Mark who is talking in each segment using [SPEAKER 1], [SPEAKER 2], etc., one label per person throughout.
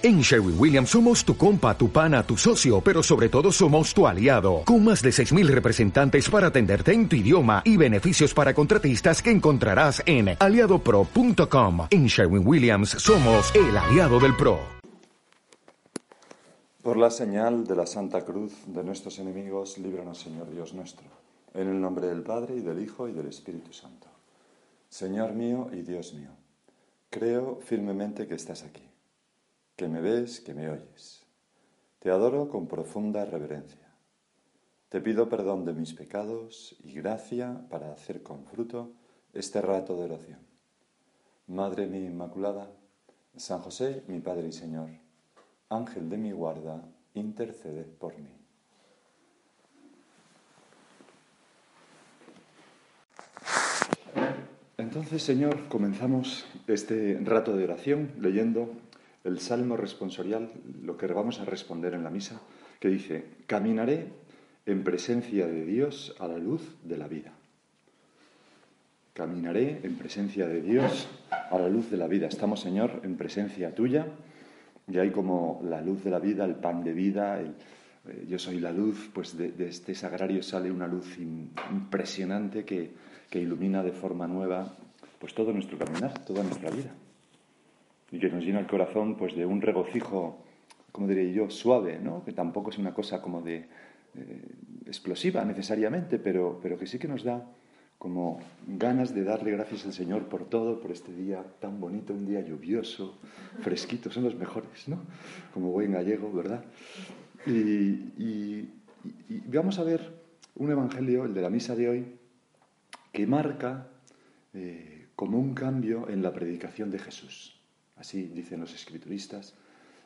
[SPEAKER 1] En Sherwin Williams somos tu compa, tu pana, tu socio, pero sobre todo somos tu aliado, con más de 6.000 representantes para atenderte en tu idioma y beneficios para contratistas que encontrarás en aliadopro.com. En Sherwin Williams somos el aliado del PRO.
[SPEAKER 2] Por la señal de la Santa Cruz de nuestros enemigos, líbranos Señor Dios nuestro, en el nombre del Padre y del Hijo y del Espíritu Santo. Señor mío y Dios mío, creo firmemente que estás aquí que me ves, que me oyes. Te adoro con profunda reverencia. Te pido perdón de mis pecados y gracia para hacer con fruto este rato de oración. Madre mía Inmaculada, San José, mi Padre y Señor, Ángel de mi guarda, intercede por mí. Entonces, Señor, comenzamos este rato de oración leyendo el salmo responsorial, lo que vamos a responder en la misa, que dice, caminaré en presencia de Dios a la luz de la vida. Caminaré en presencia de Dios a la luz de la vida. Estamos, Señor, en presencia tuya, y hay como la luz de la vida, el pan de vida, eh, yo soy la luz, pues de, este sagrario sale una luz impresionante que, que ilumina de forma nueva pues todo nuestro caminar, toda nuestra vida y que nos llena el corazón pues de un regocijo, como diría yo, suave, ¿no? que tampoco es una cosa como de eh, explosiva necesariamente, pero, pero que sí que nos da como ganas de darle gracias al Señor por todo, por este día tan bonito, un día lluvioso, fresquito, son los mejores, ¿no? Como buen gallego, ¿verdad? Y, vamos a ver un evangelio, el de la misa de hoy, que marca eh, como un cambio en la predicación de Jesús. Así dicen los escrituristas,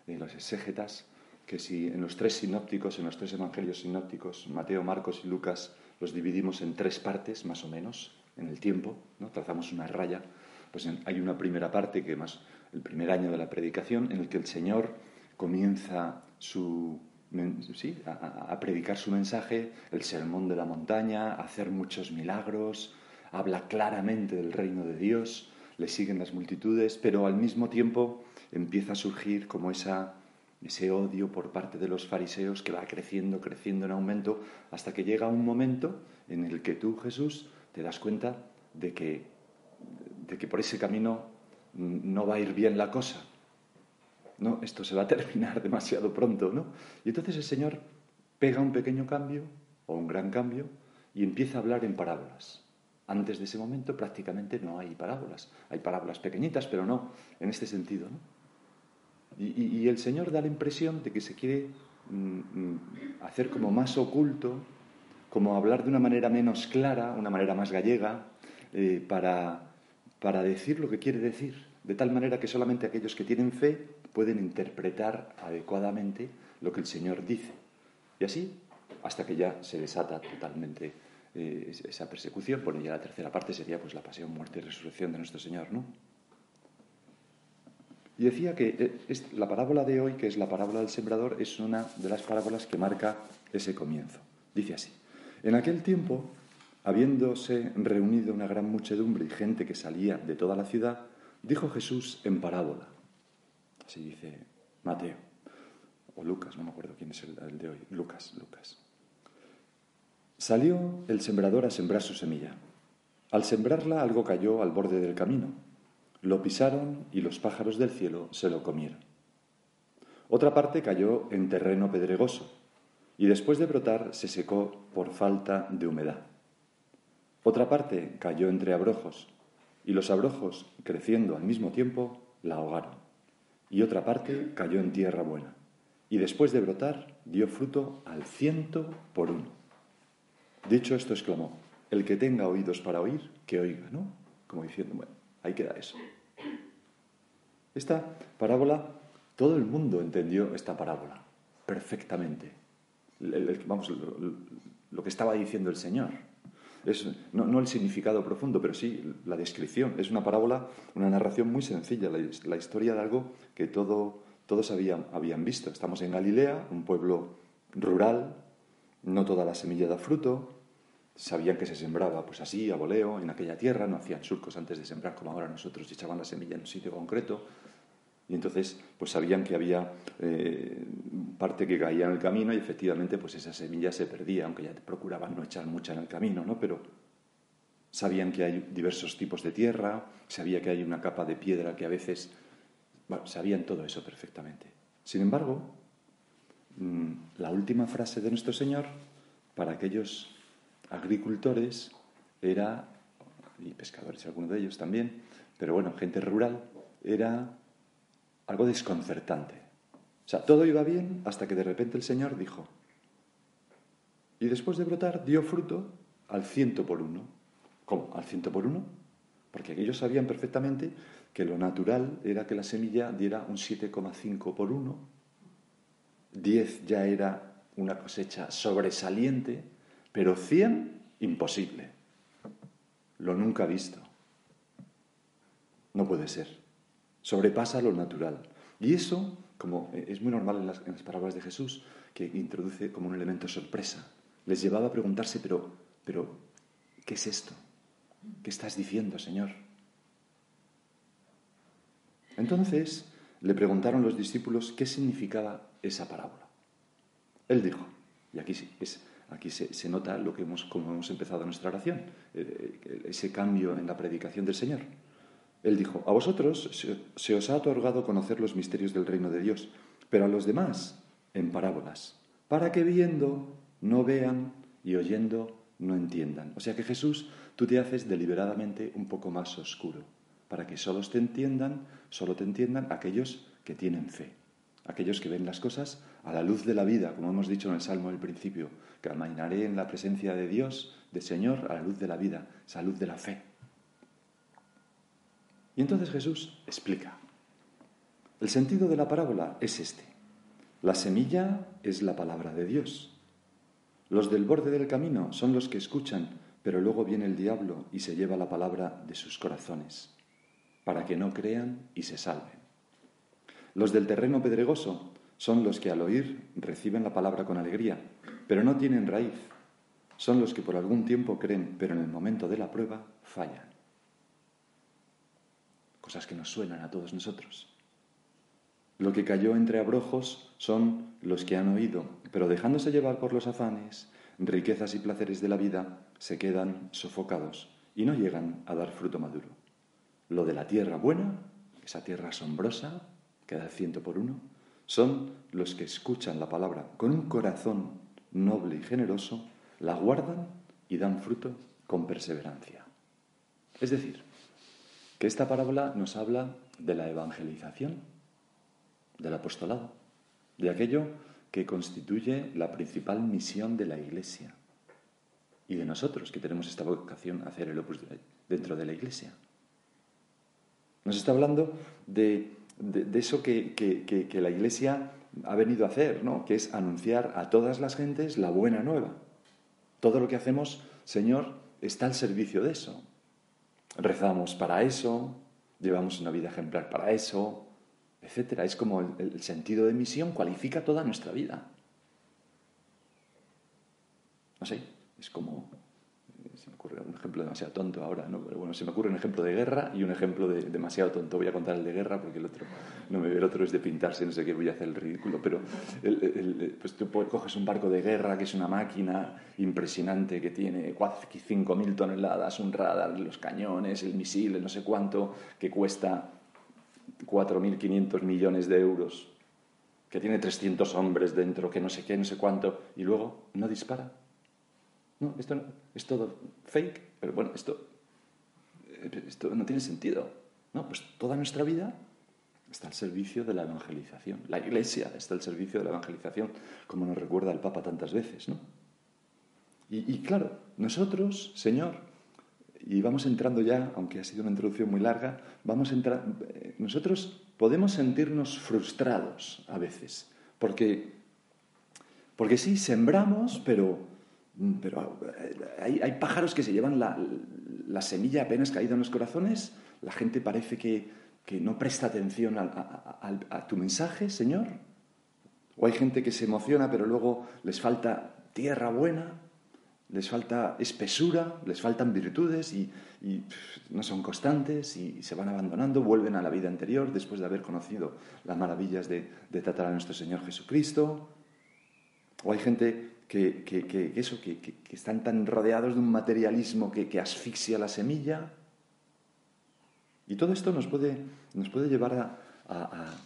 [SPEAKER 2] y los exégetas, que si en los tres sinópticos, en los tres evangelios sinópticos, Mateo, Marcos y Lucas, los dividimos en tres partes, más o menos, en el tiempo, ¿no? trazamos una raya, pues hay una primera parte, que más el primer año de la predicación, en el que el Señor comienza su, sí, a, a predicar su mensaje, el sermón de la montaña, hacer muchos milagros, habla claramente del reino de Dios, le siguen las multitudes, pero al mismo tiempo empieza a surgir como esa, ese odio por parte de los fariseos que va creciendo, creciendo en aumento, hasta que llega un momento en el que tú, Jesús, te das cuenta de que, de que por ese camino no va a ir bien la cosa. No, esto se va a terminar demasiado pronto, ¿no? Y entonces el Señor pega un pequeño cambio o un gran cambio y empieza a hablar en parábolas. Antes de ese momento prácticamente no hay parábolas. Hay parábolas pequeñitas, pero no en este sentido. Y, el Señor da la impresión de que se quiere mm, mm, hacer como más oculto, como hablar de una manera menos clara, una manera más gallega, eh, para, para decir lo que quiere decir, de tal manera que solamente aquellos que tienen fe pueden interpretar adecuadamente lo que el Señor dice. Y así hasta que ya se desata totalmente eh, esa persecución. Bueno, ya la tercera parte sería pues la pasión, muerte y resurrección de nuestro Señor, ¿no? Y decía que eh, la parábola de hoy, que es la parábola del sembrador, es una de las parábolas que marca ese comienzo. Dice así, en aquel tiempo, habiéndose reunido una gran muchedumbre y gente que salía de toda la ciudad, dijo Jesús en parábola. Así dice Mateo, o Lucas, no me acuerdo quién es el de hoy, Lucas, Lucas. Salió el sembrador a sembrar su semilla. Al sembrarla algo cayó al borde del camino. Lo pisaron y los pájaros del cielo se lo comieron. Otra parte cayó en terreno pedregoso y después de brotar se secó por falta de humedad. Otra parte cayó entre abrojos y los abrojos, creciendo al mismo tiempo, la ahogaron. Y otra parte cayó en tierra buena y después de brotar dio fruto al ciento por uno. Dicho esto, exclamó, el que tenga oídos para oír, que oiga, ¿no? Como diciendo, bueno, ahí queda eso. Esta parábola, todo el mundo entendió esta parábola perfectamente. vamos, lo, que estaba diciendo el Señor. No, el significado profundo, pero sí la descripción. Es una parábola, una narración muy sencilla, la, historia de algo que todo, todos habían, habían visto. Estamos en Galilea, un pueblo rural, no toda la semilla da fruto. Sabían que se sembraba pues así, a voleo, en aquella tierra. No hacían surcos antes de sembrar como ahora nosotros y echaban la semilla en un sitio concreto. Y entonces, pues sabían que había eh, parte que caía en el camino y efectivamente, pues esa semilla se perdía, aunque ya procuraban no echar mucha en el camino, ¿no? Pero sabían que hay diversos tipos de tierra, sabía que hay una capa de piedra que a veces, sabían todo eso perfectamente. Sin embargo, la última frase de nuestro Señor para aquellos agricultores era, y pescadores algunos de ellos también, pero bueno, gente rural, era algo desconcertante. O sea, todo iba bien hasta que de repente el Señor dijo, y después de brotar dio fruto al ciento por uno. ¿Cómo? ¿Al ciento por uno? Porque ellos sabían perfectamente que lo natural era que la semilla diera un 7,5 por uno, 10 ya era una cosecha sobresaliente, pero 100 imposible. Lo nunca visto. No puede ser sobrepasa lo natural. Y eso, como es muy normal en las, palabras de Jesús, que introduce como un elemento sorpresa, les llevaba a preguntarse, pero, pero, ¿qué es esto? ¿Qué estás diciendo, Señor? Entonces le preguntaron los discípulos qué significaba esa parábola. Él dijo, y aquí, es, aquí se, nota lo que hemos, como hemos empezado nuestra oración, eh, eh, ese cambio en la predicación del Señor. Él dijo, a vosotros se os ha otorgado conocer los misterios del reino de Dios, pero a los demás en parábolas, para que viendo no vean y oyendo no entiendan. O sea que Jesús, tú te haces deliberadamente un poco más oscuro, para que solo te entiendan, solo te entiendan aquellos que tienen fe, aquellos que ven las cosas a la luz de la vida, como hemos dicho en el Salmo del principio, que caminaré en la presencia de Dios, de Señor, a la luz de la vida, esa luz de la fe. Y entonces Jesús explica. El sentido de la parábola es este. La semilla es la palabra de Dios. Los del borde del camino son los que escuchan, pero luego viene el diablo y se lleva la palabra de sus corazones, para que no crean y se salven. Los del terreno pedregoso son los que al oír reciben la palabra con alegría, pero no tienen raíz. Son los que por algún tiempo creen, pero en el momento de la prueba fallan cosas que nos suenan a todos nosotros. Lo que cayó entre abrojos son los que han oído, pero dejándose llevar por los afanes, riquezas y placeres de la vida, se quedan sofocados y no llegan a dar fruto maduro. Lo de la tierra buena, esa tierra asombrosa, que da ciento por uno, son los que escuchan la palabra con un corazón noble y generoso, la guardan y dan fruto con perseverancia. Es decir, que esta parábola nos habla de la evangelización, del apostolado, de aquello que constituye la principal misión de la Iglesia y de nosotros que tenemos esta vocación a hacer el opus dentro de la Iglesia. Nos está hablando de, eso que, que, la Iglesia ha venido a hacer, ¿no? que es anunciar a todas las gentes la buena nueva. Todo lo que hacemos, Señor, está al servicio de eso. Rezamos para eso, llevamos una vida ejemplar para eso, etc. Es como el, sentido de misión cualifica toda nuestra vida. No sé, es como un ejemplo demasiado tonto ahora, ¿no? Pero bueno, se me ocurre un ejemplo de guerra y un ejemplo de demasiado tonto. Voy a contar el de guerra porque el otro, no me el otro es de pintarse, no sé qué, voy a hacer el ridículo. Pero pues tú coges un barco de guerra que es una máquina impresionante que tiene 5.000 toneladas, un radar, los cañones, el misil, el no sé cuánto, que cuesta 4.500 millones de euros, que tiene 300 hombres dentro, que no sé qué, no sé cuánto, y luego no dispara no, esto es todo fake, pero bueno, esto, eh, esto no tiene sentido. No, pues toda nuestra vida está al servicio de la evangelización. La iglesia está al servicio de la evangelización, como nos recuerda el Papa tantas veces, ¿no? Y, claro, nosotros, Señor, y vamos entrando ya, aunque ha sido una introducción muy larga, vamos a entrar, eh, nosotros podemos sentirnos frustrados a veces, porque, porque sí, sembramos, pero pero eh, hay, pájaros que se llevan la, semilla apenas caída en los corazones. La gente parece que, no presta atención a, tu mensaje, Señor. O hay gente que se emociona, pero luego les falta tierra buena. les falta espesura, les faltan virtudes y, no son constantes y, se van abandonando, vuelven a la vida anterior después de haber conocido las maravillas de, tratar a nuestro Señor Jesucristo. O hay gente que, eso, que, están tan rodeados de un materialismo que, asfixia la semilla. Y todo esto nos puede, nos puede llevar a, a,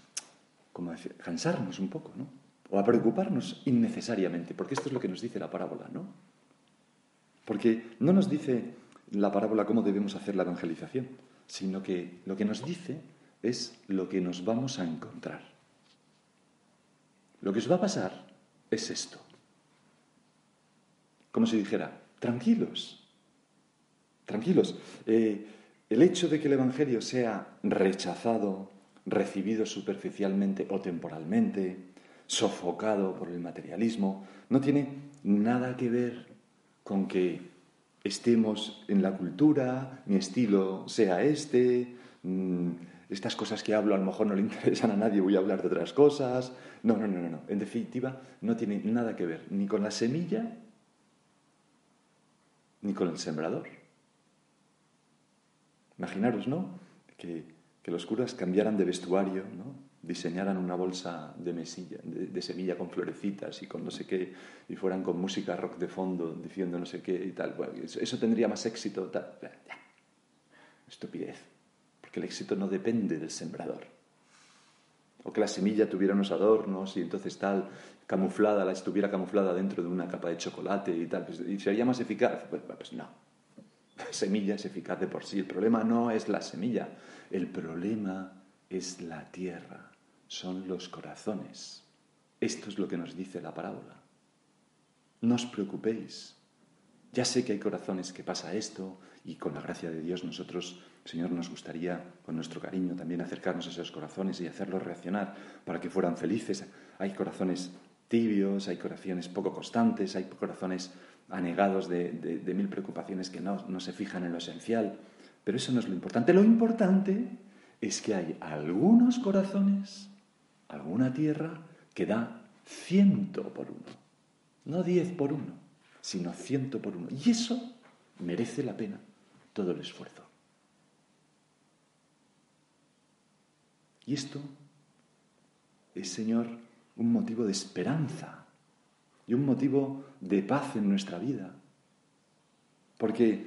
[SPEAKER 2] cansarnos un poco, ¿no? O a preocuparnos innecesariamente, porque esto es lo que nos dice la parábola, ¿no? Porque no nos dice la parábola cómo debemos hacer la evangelización, sino que lo que nos dice es lo que nos vamos a encontrar. Lo que os va a pasar es esto. Como si dijera, tranquilos, tranquilos. Eh, el hecho de que el Evangelio sea rechazado, recibido superficialmente o temporalmente, sofocado por el materialismo, no tiene nada que ver con que estemos en la cultura, mi estilo sea este, mm, estas cosas que hablo a lo mejor no le interesan a nadie, voy a hablar de otras cosas. No, no, no, no, no. En definitiva, no tiene nada que ver ni con la semilla ni con el sembrador. Imaginaros, ¿no? Que, que los curas cambiaran de vestuario, ¿no? diseñaran una bolsa de, mesilla, de, semilla con florecitas y con no sé qué, y fueran con música rock de fondo diciendo no sé qué y tal. eso, tendría más éxito. Estupidez, porque el éxito no depende del sembrador. O que la semilla tuviera unos adornos y entonces tal, camuflada, la estuviera camuflada dentro de una capa de chocolate y tal, pues, y sería más eficaz. Pues, pues no. La semilla es eficaz de por sí. El problema no es la semilla, el problema es la tierra son los corazones. Esto es lo que nos dice la parábola. No os preocupéis. Ya sé que hay corazones que pasa esto y con la gracia de Dios nosotros, Señor, nos gustaría con nuestro cariño también acercarnos a esos corazones y hacerlos reaccionar para que fueran felices. Hay corazones tibios, hay corazones poco constantes, hay corazones anegados de, mil preocupaciones que no, no se fijan en lo esencial. Pero eso no es lo importante. Lo importante es que hay algunos corazones alguna tierra que da ciento por uno. No diez por uno, sino ciento por uno. Y eso merece la pena todo el esfuerzo. Y esto es, Señor, un motivo de esperanza y un motivo de paz en nuestra vida. Porque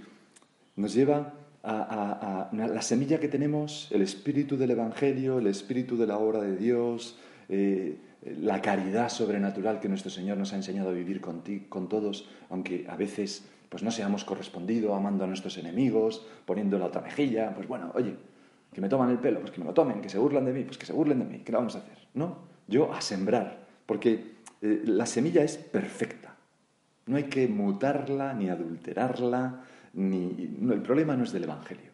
[SPEAKER 2] nos lleva a, la semilla que tenemos, el espíritu del Evangelio, el espíritu de la obra de Dios, eh, la caridad sobrenatural que nuestro Señor nos ha enseñado a vivir con, con todos, aunque a veces pues no seamos correspondidos amando a nuestros enemigos, poniendo la otra mejilla, pues bueno, oye, que me toman el pelo, pues que me lo tomen, que se burlan de mí, pues que se burlen de mí, ¿qué vamos a hacer? No, yo a sembrar, porque eh, la semilla es perfecta, no hay que mutarla ni adulterarla, el problema no es del Evangelio.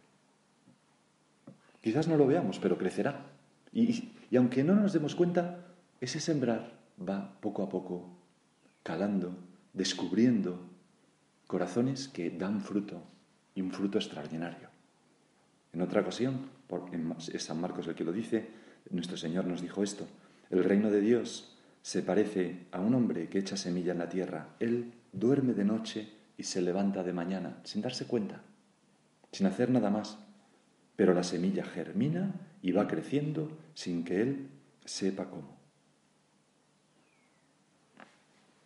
[SPEAKER 2] Quizás no lo veamos, pero crecerá. Y, y aunque no nos demos cuenta, ese sembrar va poco a poco calando, descubriendo corazones que dan fruto y un fruto extraordinario. En otra ocasión, es San Marcos el que lo dice, nuestro Señor nos dijo esto, el reino de Dios se parece a un hombre que echa semilla en la tierra. Él duerme de noche y se levanta de mañana sin darse cuenta, sin hacer nada más. Pero la semilla germina y va creciendo sin que él sepa cómo.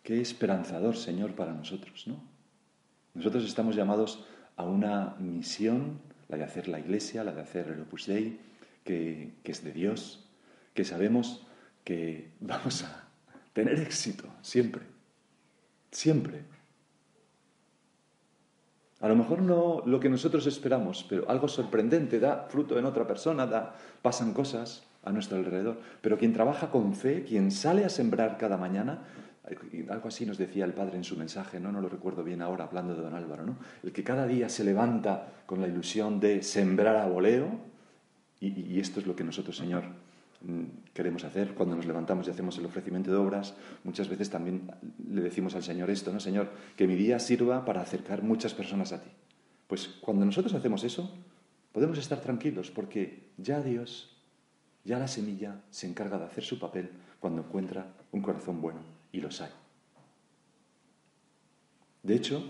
[SPEAKER 2] Qué esperanzador, Señor, para nosotros, ¿no? Nosotros estamos llamados a una misión, la de hacer la iglesia, la de hacer el Opus Dei, que, que es de Dios, que sabemos que vamos a tener éxito siempre, siempre. A lo mejor no lo que nosotros esperamos, pero algo sorprendente da fruto en otra persona, da, pasan cosas a nuestro alrededor. Pero quien trabaja con fe, quien sale a sembrar cada mañana, algo así nos decía el Padre en su mensaje, no, no lo recuerdo bien ahora hablando de don Álvaro, ¿no? El que cada día se levanta con la ilusión de sembrar a voleo, y esto es lo que nosotros, Señor, Mm, queremos hacer cuando nos levantamos y hacemos el ofrecimiento de obras, muchas veces también le decimos al Señor esto, ¿no? Señor, que mi día sirva para acercar muchas personas a ti. Pues cuando nosotros hacemos eso, podemos estar tranquilos porque ya Dios, ya la semilla se encarga de hacer su papel cuando encuentra un corazón bueno y los hay. De hecho,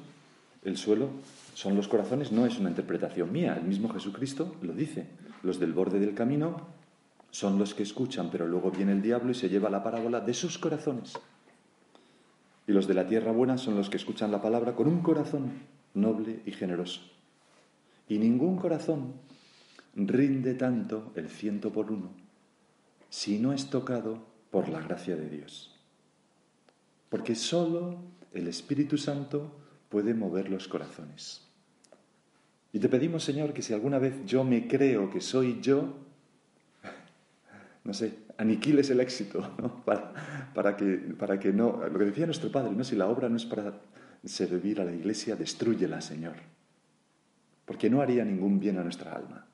[SPEAKER 2] el suelo son los corazones, no es una interpretación mía, el mismo Jesucristo lo dice. Los del borde del camino son los que escuchan, pero luego viene el diablo y se lleva la parábola de sus corazones. Y los de la tierra buena son los que escuchan la palabra con un corazón noble y generoso. Y ningún corazón rinde tanto el ciento por uno si no es tocado por la gracia de Dios. Porque solo el Espíritu Santo puede mover los corazones. Y te pedimos, Señor, que si alguna vez yo me creo que soy yo, no sé, aniquiles el éxito, ¿no? Para, que, para que no, lo que decía nuestro Padre, ¿no? si la obra no es para servir a la iglesia, destruyela, Señor, porque no haría ningún bien a nuestra alma.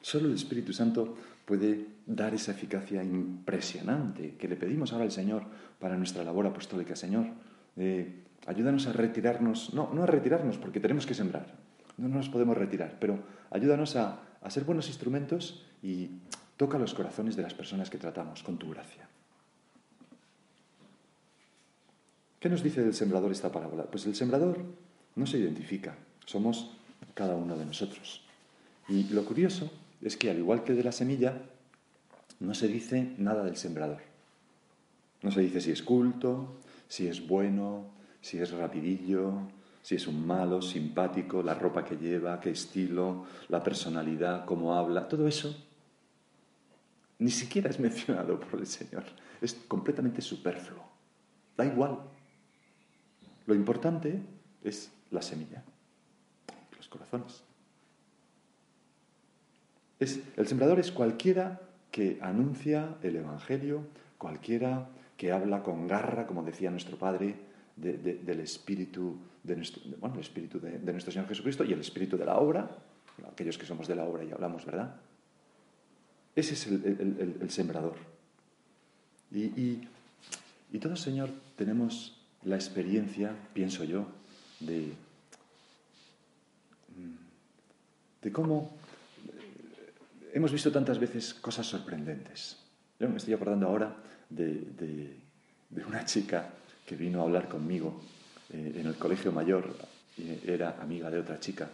[SPEAKER 2] Solo el Espíritu Santo puede dar esa eficacia impresionante que le pedimos ahora al Señor para nuestra labor apostólica. Señor, eh, ayúdanos a retirarnos, no, no a retirarnos porque tenemos que sembrar, no nos podemos retirar, pero ayúdanos a, a ser buenos instrumentos y toca los corazones de las personas que tratamos con tu gracia. ¿Qué nos dice del sembrador esta parábola? Pues el sembrador no se identifica, somos cada uno de nosotros. Y lo curioso es que al igual que de la semilla, no se dice nada del sembrador. No se dice si es culto, si es bueno, si es rapidillo, si es un malo, simpático, la ropa que lleva, qué estilo, la personalidad, cómo habla, todo eso ni siquiera es mencionado por el Señor. Es completamente superfluo. Da igual. Lo importante es la semilla, los corazones. Es, el sembrador es cualquiera que anuncia el Evangelio, cualquiera que habla con garra, como decía nuestro Padre, del espíritu, de nuestro, bueno, el espíritu de, nuestro Señor Jesucristo y el espíritu de la obra, aquellos que somos de la obra y hablamos, ¿verdad? Ese es el, sembrador. Y, y, todos, Señor, tenemos la experiencia, pienso yo, de, de cómo hemos visto tantas veces cosas sorprendentes. Yo me estoy acordando ahora de una chica que vino a hablar conmigo eh, en el colegio mayor, era amiga de otra chica.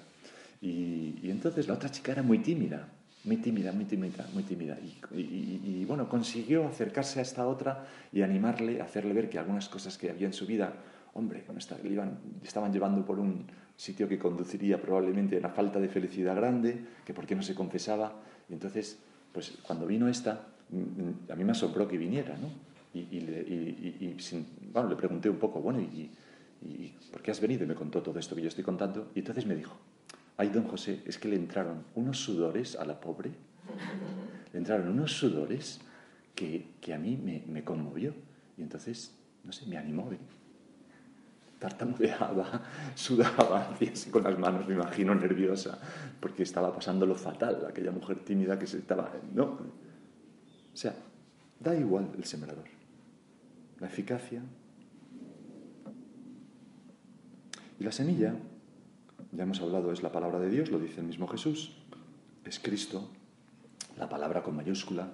[SPEAKER 2] Y, entonces la otra chica era muy tímida, muy tímida, muy tímida, muy tímida. Y, bueno, consiguió acercarse a esta otra y animarle, hacerle ver que algunas cosas que había en su vida, hombre, le, iban, estaban llevando por un sitio que conduciría probablemente a una falta de felicidad grande, que por qué no se confesaba. Y entonces, pues cuando vino esta, mm, a mí me asombró que viniera, ¿no? Y, le, bueno, le pregunté un poco, bueno, ¿y, por qué has venido? Y me contó todo esto que yo estoy contando. Y entonces me dijo, ay, don José, es que le entraron unos sudores a la pobre, le entraron unos sudores que, a mí me, conmovió. Y entonces, no sé, me animó. ¿eh? Tartamudeaba, sudaba, hacía así con las manos, me imagino, nerviosa, porque estaba pasando lo fatal, aquella mujer tímida que se estaba... ¿no? O sea, da igual el sembrador. La eficacia. Y la semilla, ya hemos hablado, es la palabra de Dios, lo dice el mismo Jesús, es Cristo, la palabra con mayúscula,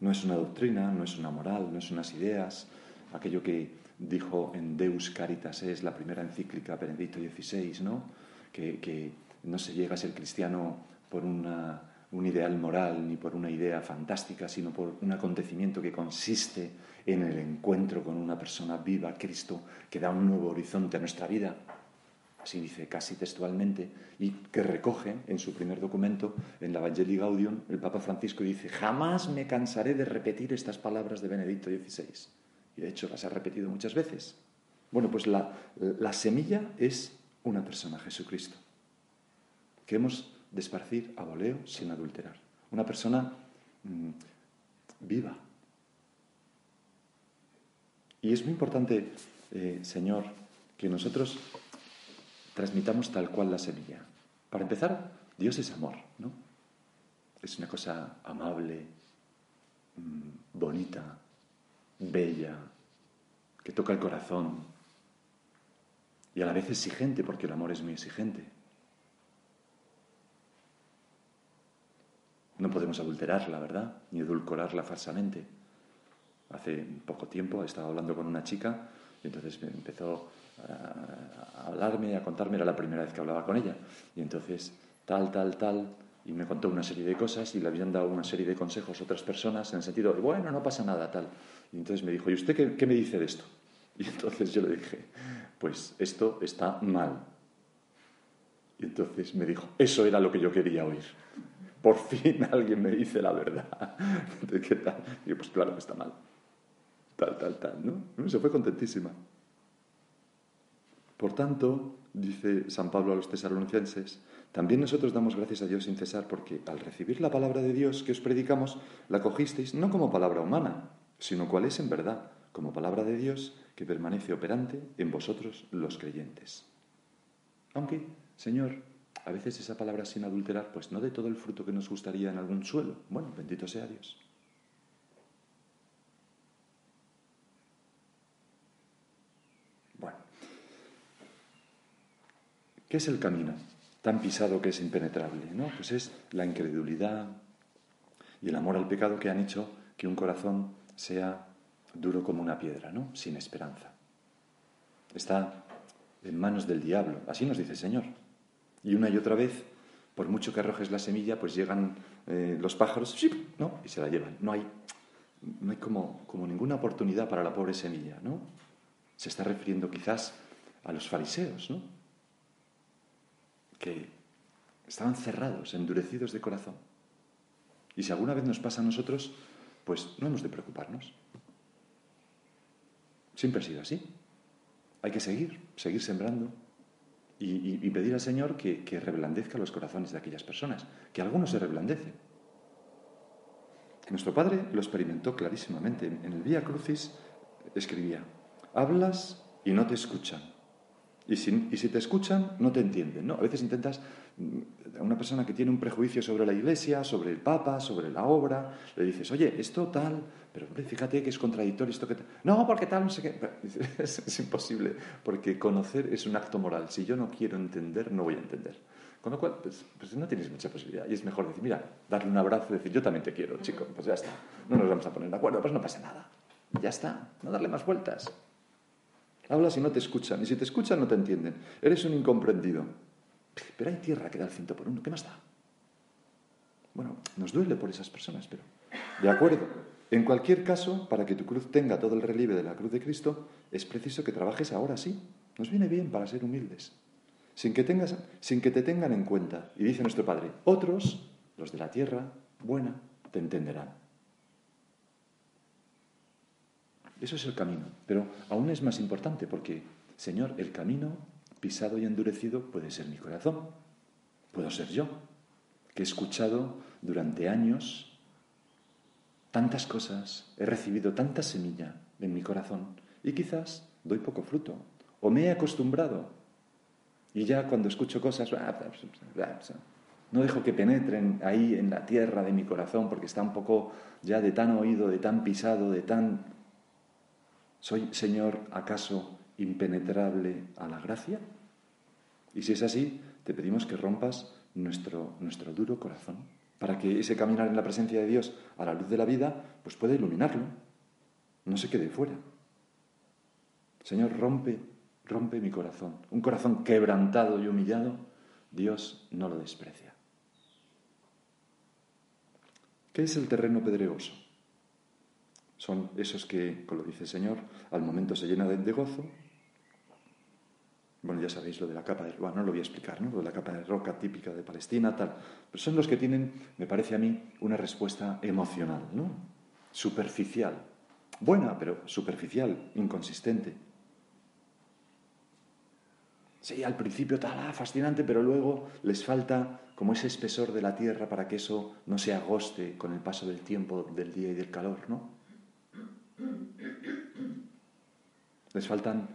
[SPEAKER 2] no es una doctrina, no es una moral, no es unas ideas, aquello que dijo en Deus Caritas es la primera encíclica Benedicto XVI, ¿no? Que, que no se llega a ser cristiano por una un ideal moral ni por una idea fantástica, sino por un acontecimiento que consiste en el encuentro con una persona viva, Cristo, que da un nuevo horizonte a nuestra vida, así dice casi textualmente, y que recoge en su primer documento, en la Evangelii Gaudium, el Papa Francisco dice, jamás me cansaré de repetir estas palabras de Benedicto XVI. Y de hecho las ha repetido muchas veces. Bueno, pues la, la semilla es una persona, Jesucristo, que hemos de esparcir a voleo sin adulterar. Una persona mm, viva. Y es muy importante, eh, Señor, que nosotros transmitamos tal cual la semilla. Para empezar, Dios es amor, ¿no? Es una cosa amable, mm, bonita, bella, que toca el corazón y a la vez exigente, porque el amor es muy exigente. No podemos adulterarla, ¿verdad? Ni edulcorarla falsamente. Hace poco tiempo estaba hablando con una chica Y entonces empezó a hablarme, a contarme, era la primera vez que hablaba con ella. Y entonces, tal, tal, tal, y me contó una serie de cosas y le habían dado una serie de consejos a otras personas en el sentido de, bueno, no pasa nada, tal. Y entonces me dijo, ¿y usted qué me dice de esto? Y entonces yo le dije, pues esto está mal. Y entonces me dijo, eso era lo que yo quería oír. Por fin alguien me dice la verdad. ¿De qué tal? Y yo, pues claro que está mal. Tal, tal, tal, ¿no? Se fue contentísima. Por tanto, dice San Pablo a los tesalonicenses, también nosotros damos gracias a Dios sin cesar porque al recibir la palabra de Dios que os predicamos, la cogisteis no como palabra humana, sino cual es en verdad, como palabra de Dios que permanece operante en vosotros los creyentes. Aunque, Señor, a veces esa palabra sin adulterar, pues no de todo el fruto que nos gustaría en algún suelo. Bueno, bendito sea Dios. Bueno, ¿qué es el camino? tan pisado que es impenetrable, ¿no? Pues es la incredulidad y el amor al pecado que han hecho que un corazón sea duro como una piedra, ¿no? Sin esperanza. Está en manos del diablo, así nos dice el Señor. Y una y otra vez, por mucho que arrojes la semilla, pues llegan eh, los pájaros, ¿no? Y se la llevan. No hay, no hay como, como ninguna oportunidad para la pobre semilla, ¿no? Se está refiriendo quizás a los fariseos, ¿no? que estaban cerrados, endurecidos de corazón. Y si alguna vez nos pasa a nosotros, pues no hemos de preocuparnos. Siempre ha sido así. Hay que seguir, seguir sembrando y, pedir al Señor que, que, reblandezca los corazones de aquellas personas, que algunos se reblandecen. Nuestro Padre lo experimentó clarísimamente. En el Vía Crucis escribía, hablas y no te escuchan y si, te escuchan, no te entienden. ¿no? A veces intentas, a mm, una persona que tiene un prejuicio sobre la iglesia, sobre el Papa, sobre la obra, le dices, oye, esto tal, pero fíjate que es contradictorio esto que... No, porque tal, no sé qué. Es, imposible, porque conocer es un acto moral. Si yo no quiero entender, no voy a entender. Con lo cual, pues, pues, no tienes mucha posibilidad. Y es mejor decir, mira, darle un abrazo y decir, yo también te quiero, chico. Pues ya está. No nos vamos a poner de acuerdo, pues no pasa nada. Ya está. No darle más vueltas. Hablas y no te escuchan. Y si te escuchan, no te entienden. Eres un incomprendido. Pero hay tierra que da el ciento por uno. ¿Qué más da? Bueno, nos duele por esas personas, pero. De acuerdo. En cualquier caso, para que tu cruz tenga todo el relieve de la cruz de Cristo, es preciso que trabajes ahora sí. Nos viene bien para ser humildes. Sin que, tengas, sin que te tengan en cuenta. Y dice nuestro Padre, otros, los de la tierra buena, te entenderán. Eso es el camino. Pero aún es más importante porque, Señor, el camino pisado y endurecido puede ser mi corazón. Puedo ser yo, que he escuchado durante años tantas cosas, he recibido tanta semilla en mi corazón y quizás doy poco fruto. O me he acostumbrado y ya cuando escucho cosas, no dejo que penetren ahí en la tierra de mi corazón porque está un poco ya de tan oído, de tan pisado, de tan ¿Soy, Señor, acaso impenetrable a la gracia? Y si es así, te pedimos que rompas nuestro, nuestro duro corazón, para que ese caminar en la presencia de Dios a la luz de la vida, pues pueda iluminarlo, no se quede fuera. Señor, rompe, rompe mi corazón. Un corazón quebrantado y humillado, Dios no lo desprecia. ¿Qué es el terreno pedregoso? Son esos que, como dice el Señor, al momento se llenan de gozo. Bueno, ya sabéis lo de la capa de roca, no lo voy a explicar, ¿no? De la capa de roca típica de Palestina, tal. Pero son los que tienen, me parece a mí, una respuesta emocional, ¿no? Superficial. Buena, pero superficial, inconsistente. Sí, al principio tal, ah, fascinante, pero luego les falta como ese espesor de la tierra para que eso no se agoste con el paso del tiempo, del día y del calor, ¿no? Les faltan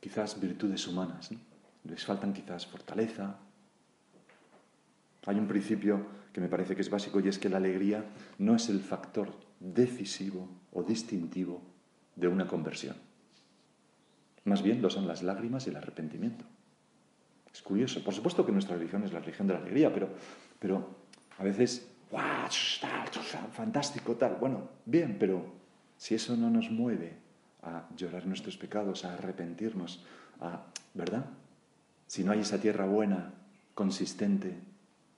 [SPEAKER 2] quizás virtudes humanas, les faltan quizás fortaleza. Hay un principio que me parece que es básico y es que la alegría no es el factor decisivo o distintivo de una conversión. Más bien lo son las lágrimas y el arrepentimiento. Es curioso. Por supuesto que nuestra religión es la religión de la alegría, pero, pero a veces, ¡guau! Fantástico, tal. Bueno, bien, pero si eso no nos mueve a llorar nuestros pecados, a arrepentirnos, a, ¿verdad? Si no hay esa tierra buena, consistente,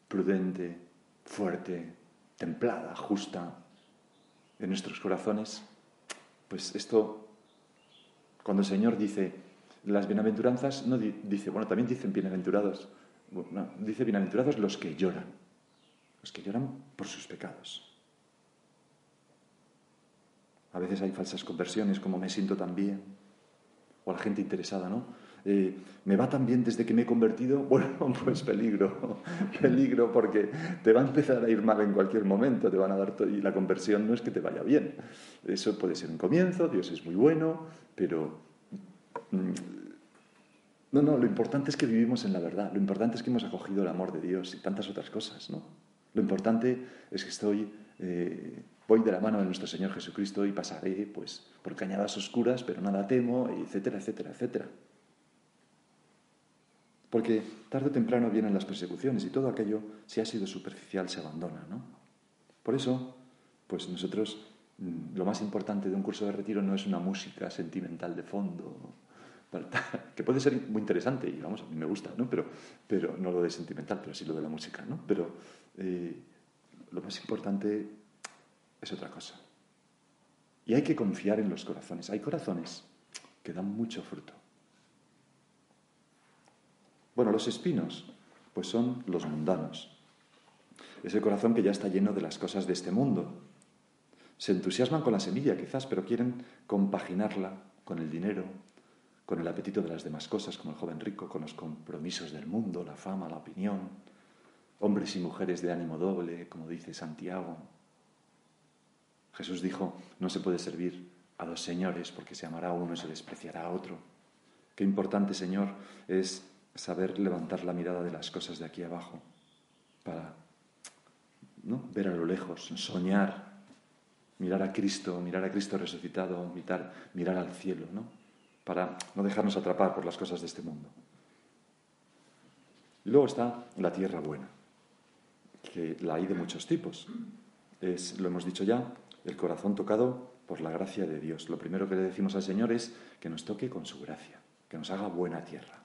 [SPEAKER 2] prudente, fuerte, templada, justa en nuestros corazones, pues esto, cuando el Señor dice las bienaventuranzas, no dice, bueno, también dicen bienaventurados, dice bienaventurados los que lloran, los que lloran por sus pecados. A veces hay falsas conversiones, como me siento tan bien, o la gente interesada, ¿no? Eh, me va tan bien desde que me he convertido, bueno, pues peligro, peligro, porque te va a empezar a ir mal en cualquier momento, te van a dar y la conversión no es que te vaya bien. Eso puede ser un comienzo, Dios es muy bueno, pero mm, no, no, lo importante es que vivimos en la verdad, lo importante es que hemos acogido el amor de Dios y tantas otras cosas, ¿no? Lo importante es que estoy, eh, voy de la mano de nuestro Señor Jesucristo y pasaré, pues, por cañadas oscuras, pero nada temo, etcétera, etcétera, etcétera. Porque tarde o temprano vienen las persecuciones y todo aquello, si ha sido superficial, se abandona, ¿no? Por eso, pues nosotros, mm, lo más importante de un curso de retiro no es una música sentimental de fondo, que puede ser muy interesante y vamos, a mí me gusta, ¿no? Pero, pero no lo de sentimental, pero sí lo de la música, ¿no? Pero eh, lo más importante es otra cosa. Y hay que confiar en los corazones. Hay corazones que dan mucho fruto. Bueno, los espinos, pues son los mundanos. Es el corazón que ya está lleno de las cosas de este mundo. Se entusiasman con la semilla, quizás, pero quieren compaginarla con el dinero, con el apetito de las demás cosas, como el joven rico, con los compromisos del mundo, la fama, la opinión, hombres y mujeres de ánimo doble, como dice Santiago. Jesús dijo, no se puede servir a dos señores porque se amará a uno y se despreciará a otro. Qué importante, Señor, es saber levantar la mirada de las cosas de aquí abajo para ¿no? ver a lo lejos, soñar, mirar a Cristo, mirar a Cristo resucitado, mirar, mirar al cielo, ¿no? para no dejarnos atrapar por las cosas de este mundo. Y luego está la tierra buena, que la hay de muchos tipos. Es, lo hemos dicho ya, el corazón tocado por la gracia de Dios. Lo primero que le decimos al Señor es que nos toque con su gracia, que nos haga buena tierra.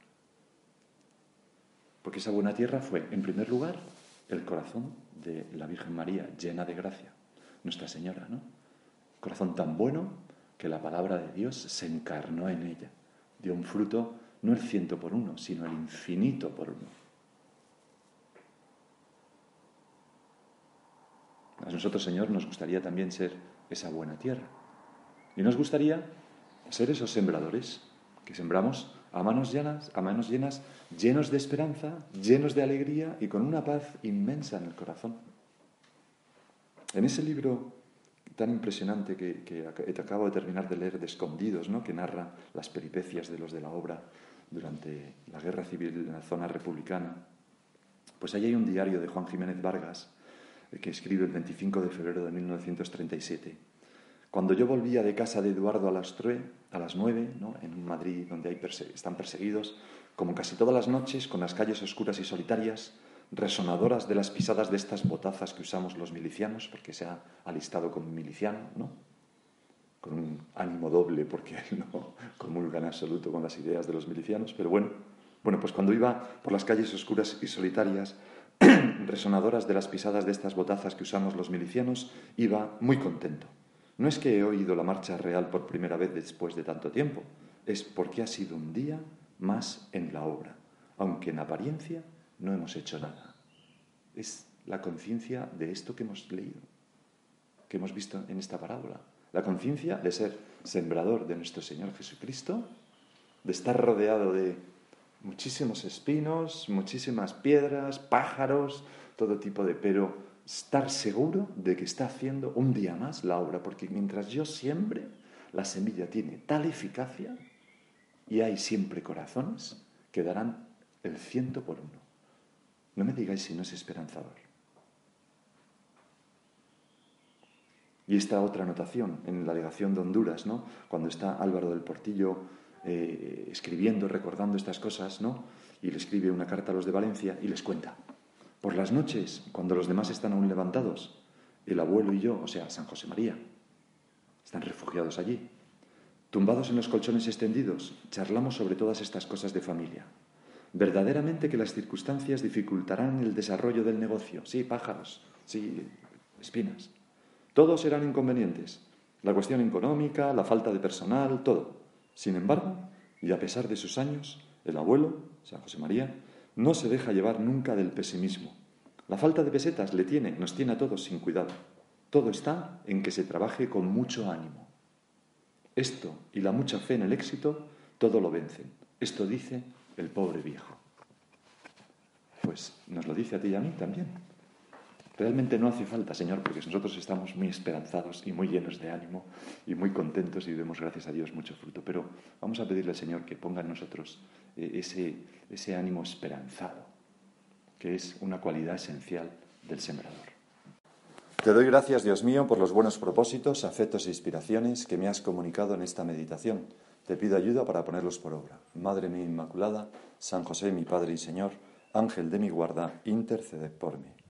[SPEAKER 2] Porque esa buena tierra fue, en primer lugar, el corazón de la Virgen María, llena de gracia, Nuestra Señora, ¿no? Corazón tan bueno que la palabra de Dios se encarnó en ella, dio un fruto no el ciento por uno, sino el infinito por uno. A nosotros, Señor, nos gustaría también ser esa buena tierra. Y nos gustaría ser esos sembradores que sembramos a manos llenas, a manos llenas, llenos de esperanza, llenos de alegría y con una paz inmensa en el corazón. En ese libro tan impresionante que, que, acabo de terminar de leer de Escondidos, ¿no? que narra las peripecias de los de la obra durante la guerra civil en la zona republicana. Pues ahí hay un diario de Juan Jiménez Vargas que escribe el 25 de febrero de 1937. Cuando yo volvía de casa de Eduardo a las, a las 9, ¿no? en Madrid, donde hay están perseguidos, como casi todas las noches, con las calles oscuras y solitarias, resonadoras de las pisadas de estas botazas que usamos los milicianos, porque se ha alistado como miliciano, ¿no? con un ánimo doble, porque no comulga en absoluto con las ideas de los milicianos, pero bueno, bueno, pues cuando iba por las calles oscuras y solitarias, resonadoras de las pisadas de estas botazas que usamos los milicianos, iba muy contento. No es que he oído la marcha real por primera vez después de tanto tiempo, es porque ha sido un día más en la obra, aunque en apariencia no hemos hecho nada. Es la conciencia de esto que hemos leído, que hemos visto en esta parábola. La conciencia de ser sembrador de nuestro Señor Jesucristo, de estar rodeado de muchísimos espinos, muchísimas piedras, pájaros, todo tipo de... pero estar seguro de que está haciendo un día más la obra, porque mientras yo siembre, la semilla tiene tal eficacia y hay siempre corazones que darán el ciento por uno. No me digáis si no es esperanzador. Y esta otra anotación en la delegación de Honduras, ¿no? Cuando está Álvaro del Portillo eh, escribiendo, recordando estas cosas, ¿no? Y le escribe una carta a los de Valencia y les cuenta. Por las noches, cuando los demás están aún levantados, el abuelo y yo, o sea, San José María, están refugiados allí. Tumbados en los colchones extendidos, charlamos sobre todas estas cosas de familia. Verdaderamente que las circunstancias dificultarán el desarrollo del negocio. Sí, pájaros, sí, espinas. Todos serán inconvenientes. La cuestión económica, la falta de personal, todo. Sin embargo, y a pesar de sus años, el abuelo, San José María, no se deja llevar nunca del pesimismo. La falta de pesetas le tiene, nos tiene a todos sin cuidado. Todo está en que se trabaje con mucho ánimo. Esto y la mucha fe en el éxito, todo lo vencen. Esto dice el pobre viejo. Pues nos lo dice a ti y a mí también. Realmente no hace falta, Señor, porque nosotros estamos muy esperanzados y muy llenos de ánimo y muy contentos y demos gracias a Dios mucho fruto. Pero vamos a pedirle al Señor que ponga en nosotros eh, ese, ese ánimo esperanzado, que es una cualidad esencial del sembrador. Te doy gracias, Dios mío, por los buenos propósitos, afectos e inspiraciones que me has comunicado en esta meditación. Te pido ayuda para ponerlos por obra. Madre mía Inmaculada, San José, mi Padre y Señor, Ángel de mi guarda, intercede por mí.